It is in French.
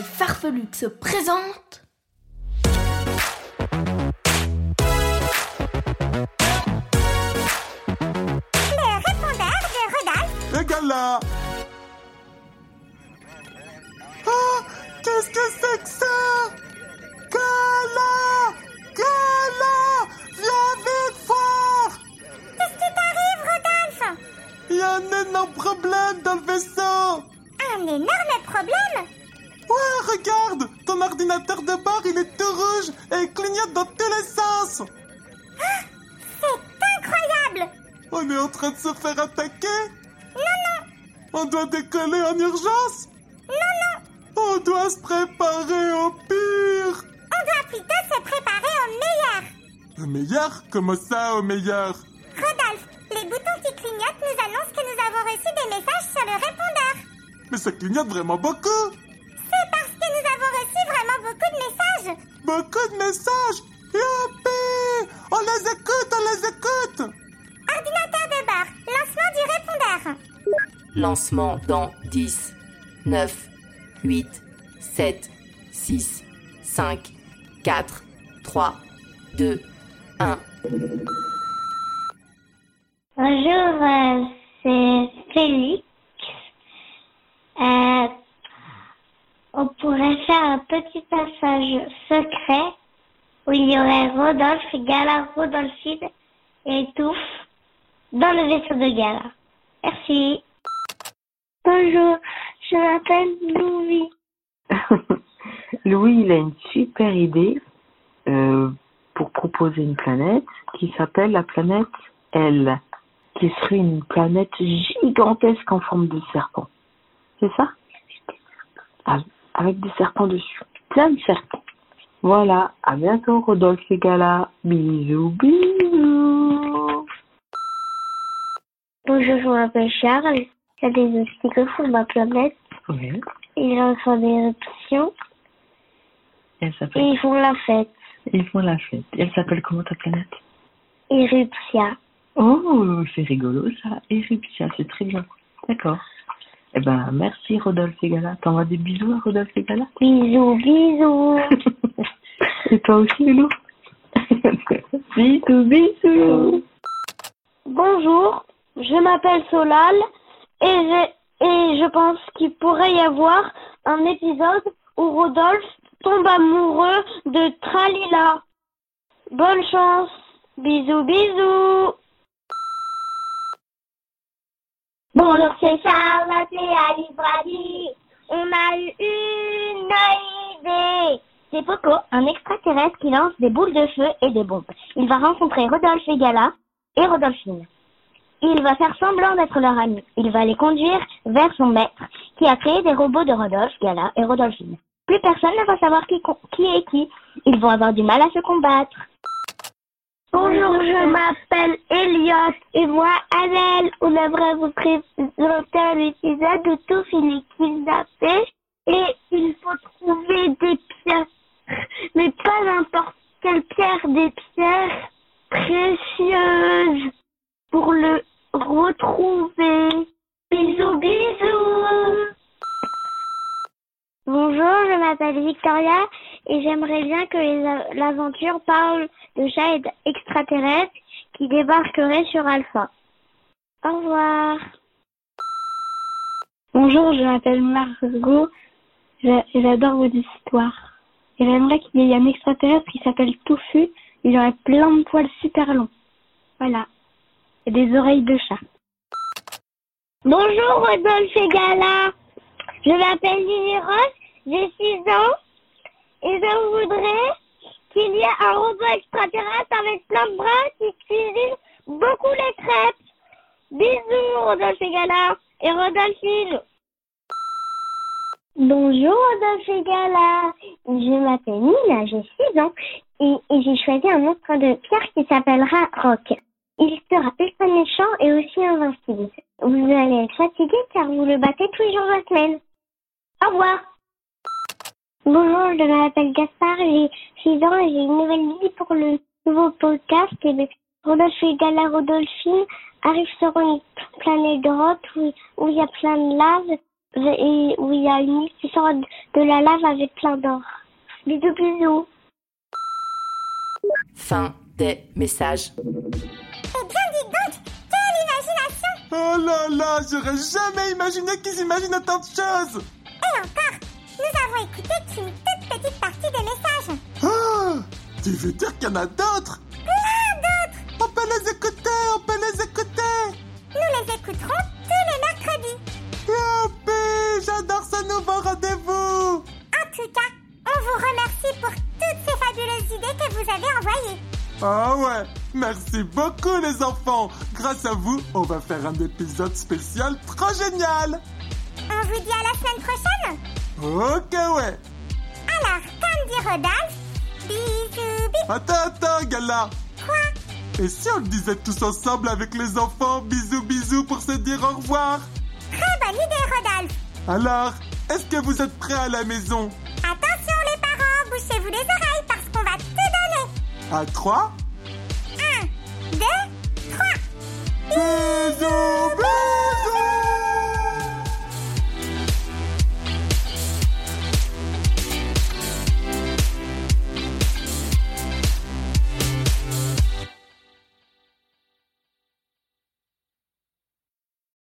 Et Farfelux se présentent. Le répondeur de Rodolphe. Gala Ah Qu'est-ce que c'est que ça? Gala! Gala! Viens vite fort! Qu'est-ce qui t'arrive, Rodolphe? Il y a un énorme problème dans le vaisseau. Un énorme problème? Ouais, regarde Ton ordinateur de bord, il est tout rouge et il clignote dans tous les sens. C'est incroyable. On est en train de se faire attaquer. Non, non, On doit décoller en urgence. Non, non. On doit se préparer au pire. On doit plutôt se préparer au meilleur. Au meilleur? Comment ça, au meilleur? Rodolphe, les boutons qui clignotent nous annoncent que nous avons reçu des messages sur le répondeur. Mais ça clignote vraiment beaucoup Beaucoup de messages Youpi On les écoute, on les écoute Ordinateur de bord, lancement du répondeur. Lancement dans 10, 9, 8, 7, 6, 5, 4, 3, 2, 1. Bonjour, euh, c'est Félix. Euh, on pourrait faire un petit passage secret où il y aurait Rodolphe, Gala, Rodolphine et Touffe dans le vaisseau de Gala. Merci. Bonjour, je m'appelle Louis. Louis, il a une super idée euh, pour proposer une planète qui s'appelle la planète L, qui serait une planète gigantesque en forme de serpent. C'est ça? Ah, Avec des serpents dessus. Plein de serpents. Voilà, à bientôt Rodolphe et Gala. Bisous, bisous. Bonjour, je m'appelle Charles. Il y a des obstacles sur ma planète. Oui, Ils font des éruptions et ils font la fête. Ils font la fête. Elle s'appelle comment ta planète? Éruptia. Oh, c'est rigolo ça. Éruptia, c'est très bien. D'accord. Eh ben, merci Rodolphe et Gala. T'envoies des bisous à Rodolphe et Gala Bisous, bisous. Et toi aussi, Loulou Bisous, bisous Bonjour, je m'appelle Solal et je, et je pense qu'il pourrait y avoir un épisode où Rodolphe tombe amoureux de Tralila. Bonne chance. Bisous, bisous. Bonjour, c'est Charles et Brady. On a eu une idée. C'est Poco, un extraterrestre qui lance des boules de feu et des bombes. Il va rencontrer Rodolphe et Gala et Rodolphine. Il va faire semblant d'être leur ami. Il va les conduire vers son maître, qui a créé des robots de Rodolphe, Gala et Rodolphine. Plus personne ne va savoir qui est qui. Ils vont avoir du mal à se combattre. Bonjour, je m'appelle Elliot et moi Annelle. On aimerait vous présenter un épisode où tout finit kidnappé et il faut trouver des pierres. Mais pas n'importe quelle pierre, des pierres précieuses pour le retrouver. Bisous, bisous. Bonjour, je m'appelle Victoria et j'aimerais bien que l'aventure parle de chats extraterrestres qui débarqueraient sur Alpha. Au revoir. Bonjour, je m'appelle Margot. J'a- J'adore vos histoires. Et j'aimerais qu'il y ait un extraterrestre qui s'appelle Touffu. Il aurait plein de poils super longs. Voilà. Et des oreilles de chat. Bonjour Rodolphe et Gala. Je m'appelle Lily Roche, j'ai 6 ans et je voudrais qu'il y ait un robot extraterrestre avec plein de bras qui cuisine beaucoup les crêpes. Bisous, Rodolphe et Gala et Rodolphine. Bonjour, Rodolphe et Gala. Je m'appelle Nina, j'ai 6 ans et, j'ai choisi un monstre de pierre qui s'appellera Rock. Il sera ultra méchant et aussi invincible. Vous allez être fatigué car vous le battez tous les jours de la semaine. Au revoir. Bonjour, je m'appelle Gaspard, j'ai 6 ans et j'ai une nouvelle vie pour le nouveau podcast. Et bien, Rodolphe et Gala Rodolphine arrivent sur une planète grotte où, où il y a plein de lave et où il y a une île qui sort de la lave avec plein d'or. Bisous, bisous. Fin des messages. Eh bien, dites donc, quelle imagination Oh là là, j'aurais jamais imaginé qu'ils imaginaient tant de choses avons écouté qu'une toute petite partie des messages. Ah Tu veux dire qu'il y en a d'autres? Plein d'autres On peut les écouter, on peut les écouter Nous les écouterons tous les mercredis. Youpi J'adore ce nouveau rendez-vous En tout cas, on vous remercie pour toutes ces fabuleuses idées que vous avez envoyées. Ah ouais Merci beaucoup les enfants Grâce à vous, on va faire un épisode spécial trop génial On vous dit à la semaine prochaine. Ok ouais Alors, comme dit Rodolphe, bisous, bisous. Attends, attends, Gala Quoi? Et si on le disait tous ensemble avec les enfants Bisous, bisous pour se dire au revoir? Très bonne idée, Rodolphe. Alors, est-ce que vous êtes prêts à la maison? Attention, les parents, bouchez-vous les oreilles parce qu'on va tout donner. À trois Un, deux, trois. Bisous,